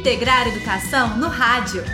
Integrar Educação no Rádio.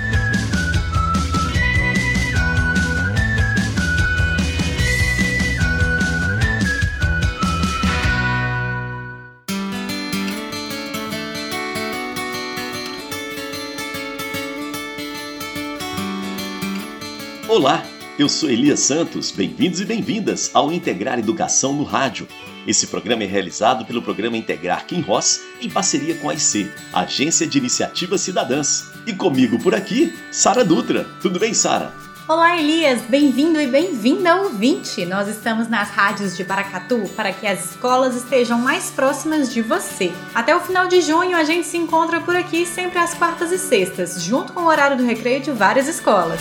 Olá, eu sou Elias Santos. Bem-vindos e bem-vindas ao Integrar Educação no Rádio. Esse programa é realizado pelo Programa Integrar Kim Ross em parceria com a IC, Agência de Iniciativas Cidadãs. E comigo por aqui, Sara Dutra. Tudo bem, Sara? Olá, Elias! Bem-vindo e bem-vinda, ouvinte! Nós estamos nas rádios de Paracatu para que as escolas estejam mais próximas de você. Até o final de junho, a gente se encontra por aqui sempre às quartas e sextas, junto com o horário do recreio de várias escolas.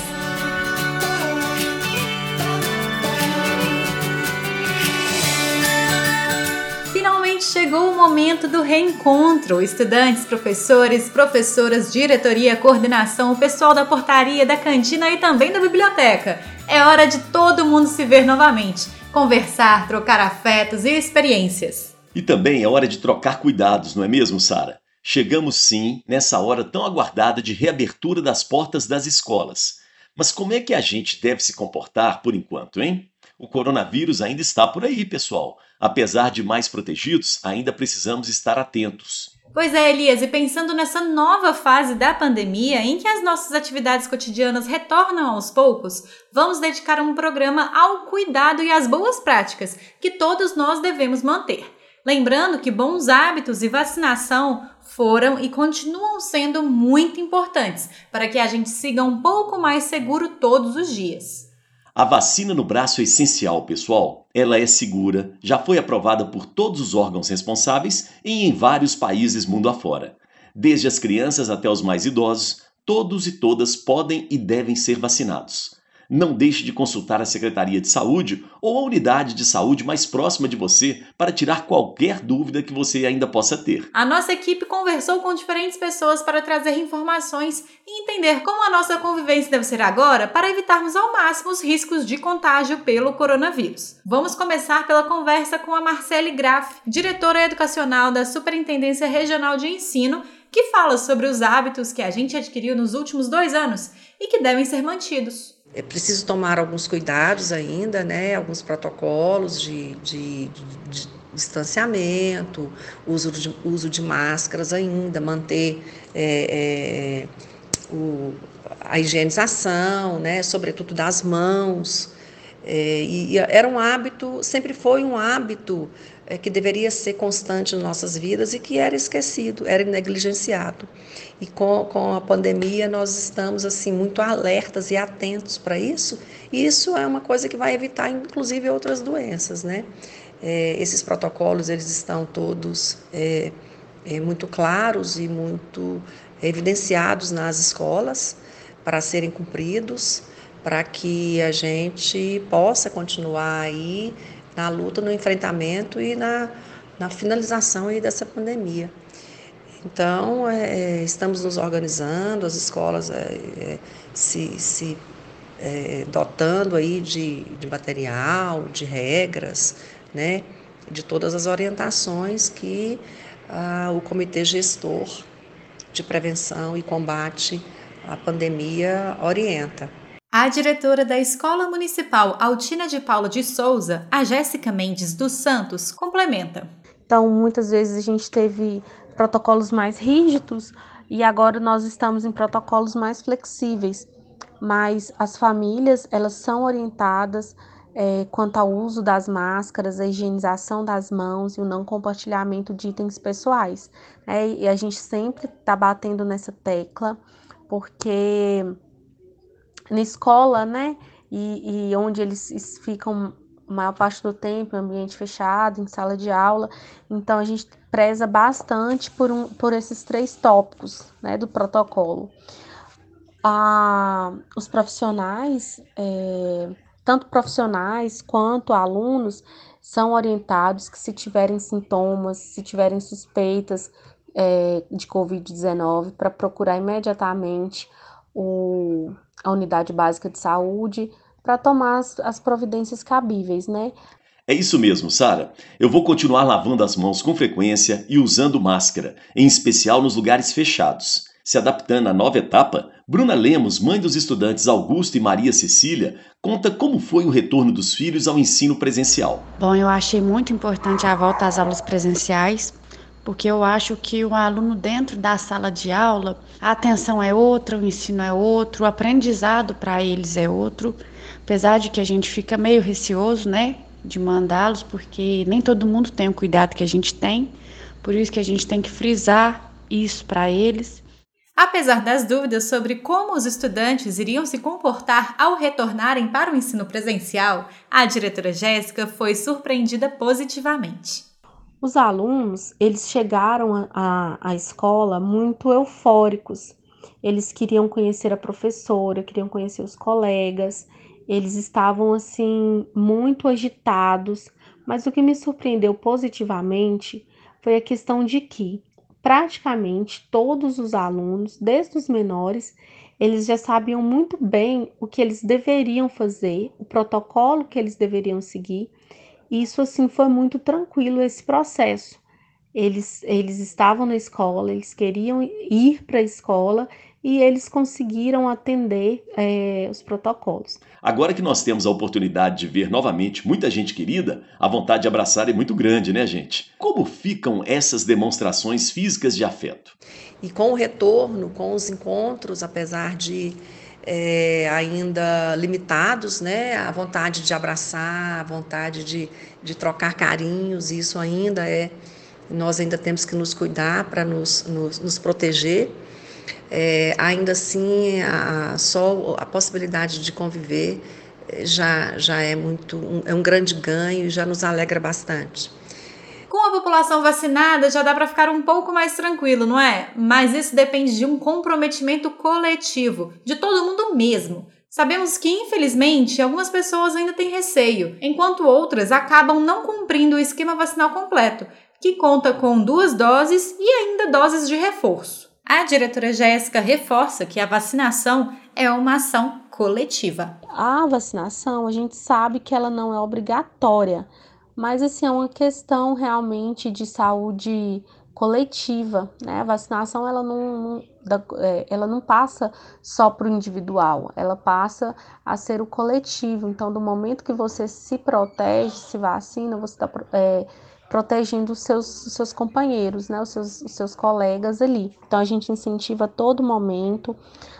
Momento do reencontro. Estudantes, professores, professoras, diretoria, coordenação, o pessoal da portaria, da cantina e também da biblioteca. É hora de todo mundo se ver novamente, conversar, trocar afetos e experiências. E também é hora de trocar cuidados, não é mesmo, Sara? Chegamos sim nessa hora tão aguardada de reabertura das portas das escolas. Mas como é que a gente deve se comportar por enquanto, hein? O coronavírus ainda está por aí, pessoal. Apesar de mais protegidos, ainda precisamos estar atentos. Pois é, Elias, e pensando nessa nova fase da pandemia, em que as nossas atividades cotidianas retornam aos poucos, vamos dedicar um programa ao cuidado e às boas práticas que todos nós devemos manter. Lembrando que bons hábitos e vacinação foram e continuam sendo muito importantes para que a gente siga um pouco mais seguro todos os dias. A vacina no braço é essencial, pessoal. Ela é segura, já foi aprovada por todos os órgãos responsáveis e em vários países mundo afora. Desde as crianças até os mais idosos, todos e todas podem e devem ser vacinados. Não deixe de consultar a Secretaria de Saúde ou a unidade de saúde mais próxima de você para tirar qualquer dúvida que você ainda possa ter. A nossa equipe conversou com diferentes pessoas para trazer informações e entender como a nossa convivência deve ser agora para evitarmos ao máximo os riscos de contágio pelo coronavírus. Vamos começar pela conversa com a Marcele Graff, diretora educacional da Superintendência Regional de Ensino, que fala sobre os hábitos que a gente adquiriu nos últimos dois anos e que devem ser mantidos é preciso tomar alguns cuidados ainda, né? Alguns protocolos de, de, de distanciamento, uso de, uso de máscaras ainda, manter é, é, o, a higienização, né? Sobretudo das mãos. É, e, e era um hábito, sempre foi um hábito é, que deveria ser constante em nossas vidas e que era esquecido, era negligenciado. E com, com a pandemia nós estamos assim muito alertas e atentos para isso. E isso é uma coisa que vai evitar, inclusive, outras doenças, né? É, esses protocolos eles estão todos é, é, muito claros e muito evidenciados nas escolas para serem cumpridos, para que a gente possa continuar aí na luta, no enfrentamento e na, na finalização aí dessa pandemia. Então, é, é, estamos nos organizando, as escolas é, é, se, se é, dotando aí de, de material, de regras, né, de todas as orientações que ah, o Comitê Gestor de Prevenção e Combate à Pandemia orienta. A diretora da Escola Municipal Altina de Paula de Souza, a Jéssica Mendes dos Santos, complementa. Então, muitas vezes a gente teve protocolos mais rígidos e agora nós estamos em protocolos mais flexíveis. Mas as famílias, elas são orientadas é, quanto ao uso das máscaras, a higienização das mãos e o não compartilhamento de itens pessoais. Né? E a gente sempre está batendo nessa tecla, porque na escola, né? E, e onde eles ficam a maior parte do tempo em ambiente fechado, em sala de aula. Então a gente preza bastante por, um, por esses três tópicos né, do protocolo. Ah, os profissionais, é, tanto profissionais quanto alunos, são orientados que se tiverem sintomas, se tiverem suspeitas é, de Covid-19, para procurar imediatamente o, a unidade básica de saúde para tomar as, as providências cabíveis, né? É isso mesmo, Sara. Eu vou continuar lavando as mãos com frequência e usando máscara, em especial nos lugares fechados. Se adaptando à nova etapa, Bruna Lemos, mãe dos estudantes Augusto e Maria Cecília, conta como foi o retorno dos filhos ao ensino presencial. Bom, eu achei muito importante a volta às aulas presenciais, porque eu acho que o aluno dentro da sala de aula, a atenção é outra, o ensino é outro, o aprendizado para eles é outro, apesar de que a gente fica meio receoso, né, de mandá-los, porque nem todo mundo tem o cuidado que a gente tem, por isso que a gente tem que frisar isso para eles. Apesar das dúvidas sobre como os estudantes iriam se comportar ao retornarem para o ensino presencial, a diretora Jéssica foi surpreendida positivamente. Os alunos, eles chegaram à escola muito eufóricos. Eles queriam conhecer a professora, queriam conhecer os colegas. Eles estavam assim muito agitados, mas o que me surpreendeu positivamente foi a questão de que praticamente todos os alunos, desde os menores, eles já sabiam muito bem o que eles deveriam fazer, o protocolo que eles deveriam seguir. Isso assim foi muito tranquilo esse processo. Eles, eles estavam na escola, eles queriam ir para a escola e eles conseguiram atender é, os protocolos. Agora que nós temos a oportunidade de ver novamente muita gente querida, a vontade de abraçar é muito grande, né, gente? Como ficam essas demonstrações físicas de afeto? E com o retorno, com os encontros, apesar de é, ainda limitados, né? A vontade de abraçar, a vontade de, de trocar carinhos, isso ainda é. Nós ainda temos que nos cuidar para nos, nos, nos proteger é, ainda assim a, só a possibilidade de conviver é, já, já é muito um, é um grande ganho e já nos alegra bastante. Com a população vacinada já dá para ficar um pouco mais tranquilo, não é? Mas isso depende de um comprometimento coletivo, de todo mundo mesmo. Sabemos que, infelizmente, algumas pessoas ainda têm receio, enquanto outras acabam não cumprindo o esquema vacinal completo, que conta com duas doses e ainda doses de reforço. A diretora Jéssica reforça que a vacinação é uma ação coletiva. A vacinação, a gente sabe que ela não é obrigatória, mas assim é uma questão realmente de saúde coletiva, né? A vacinação ela não, é, ela não passa só para o individual, ela passa a ser o coletivo. Então, do momento que você se protege, se vacina, você está é, protegendo os seus, os seus companheiros, né, os seus, os seus colegas ali. Então, a gente incentiva todo momento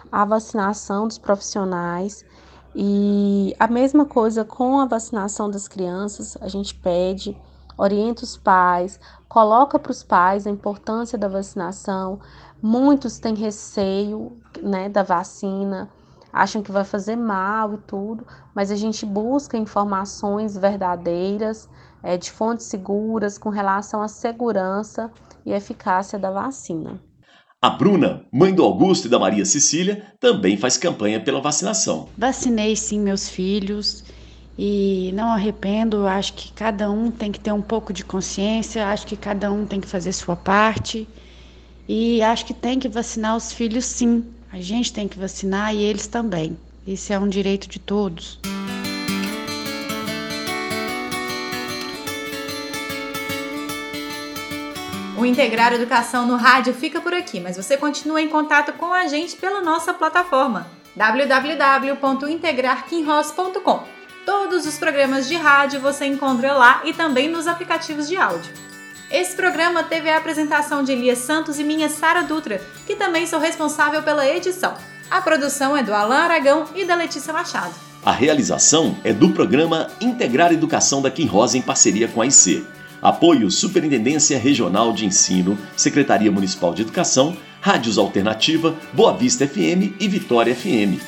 a vacinação dos profissionais e a mesma coisa com a vacinação das crianças, a gente pede, orienta os pais, coloca para os pais a importância da vacinação. Muitos têm receio né, da vacina, acham que vai fazer mal e tudo, mas a gente busca informações verdadeiras é, de fontes seguras com relação à segurança e eficácia da vacina. A Bruna, mãe do Augusto e da Maria Cecília, também faz campanha pela vacinação. Vacinei sim meus filhos e não arrependo. Acho que cada um tem que ter um pouco de consciência, acho que cada um tem que fazer sua parte e acho que tem que vacinar os filhos sim. A gente tem que vacinar e eles também. Esse é um direito de todos. O Integrar Educação no Rádio fica por aqui, mas você continua em contato com a gente pela nossa plataforma www.integrarquinross.com. Todos os programas de rádio você encontra lá e também nos aplicativos de áudio. Esse programa teve a apresentação de Elias Santos e minha Sara Dutra, que também sou responsável pela edição. A produção é do Alain Aragão e da Letícia Machado. A realização é do programa Integrar Educação da Kim Rosa em parceria com a IC. Apoio Superintendência Regional de Ensino, Secretaria Municipal de Educação, Rádios Alternativa, Boa Vista FM e Vitória FM.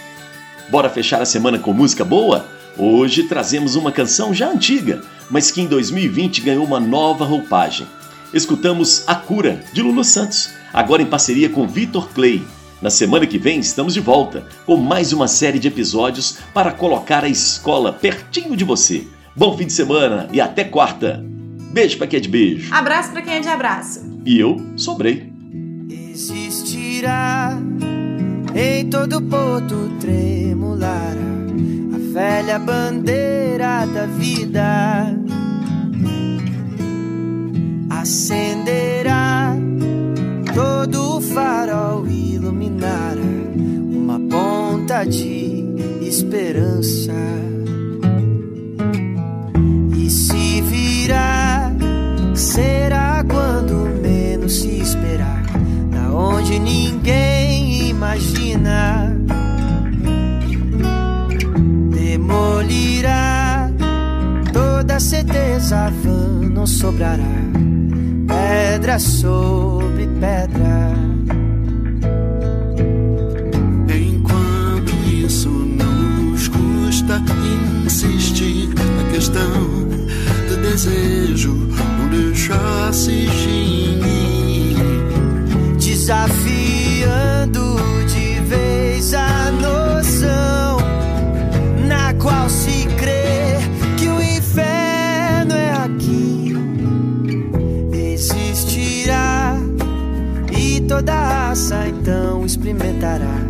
Bora fechar a semana com música boa? Hoje trazemos uma canção já antiga, mas que em 2020 ganhou uma nova roupagem. Escutamos A Cura, de Lulu Santos, agora em parceria com Vitor Clay. Na semana que vem estamos de volta com mais uma série de episódios para colocar a escola pertinho de você. Bom fim de semana e até quarta! Beijo pra quem é de beijo. Abraço pra quem é de abraço. E eu sobrei. Existirá em todo porto tremular a velha bandeira da vida. Acenderá todo o farol iluminado falta de esperança. E se virar, será quando menos se esperar, da onde ninguém imagina. Demolirá toda certeza vã não sobrará pedra sobre pedra. Enquanto isso não nos custa insistir na questão do desejo, deixar se extinguir. Desafiando de vez a noção na qual se crê que o inferno é aqui. Existirá e toda raça então experimentará.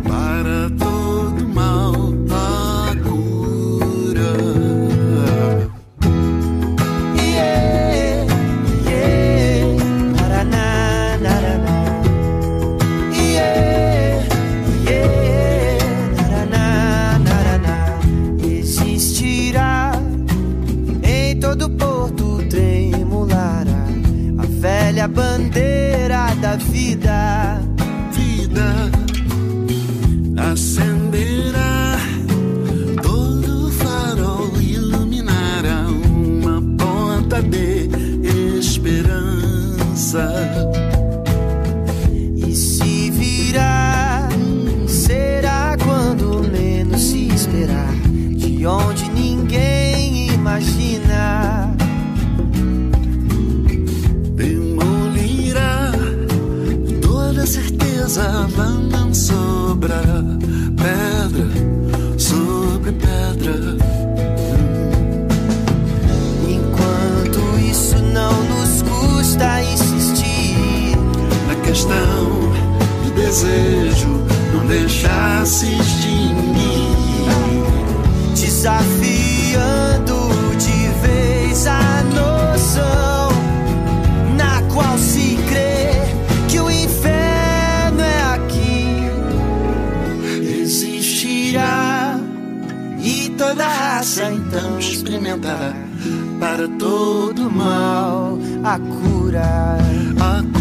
Para todo mal a cura. a cura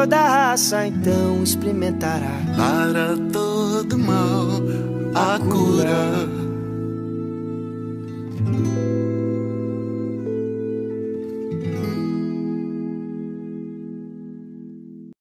toda raça então experimentará. Para todo mal a cura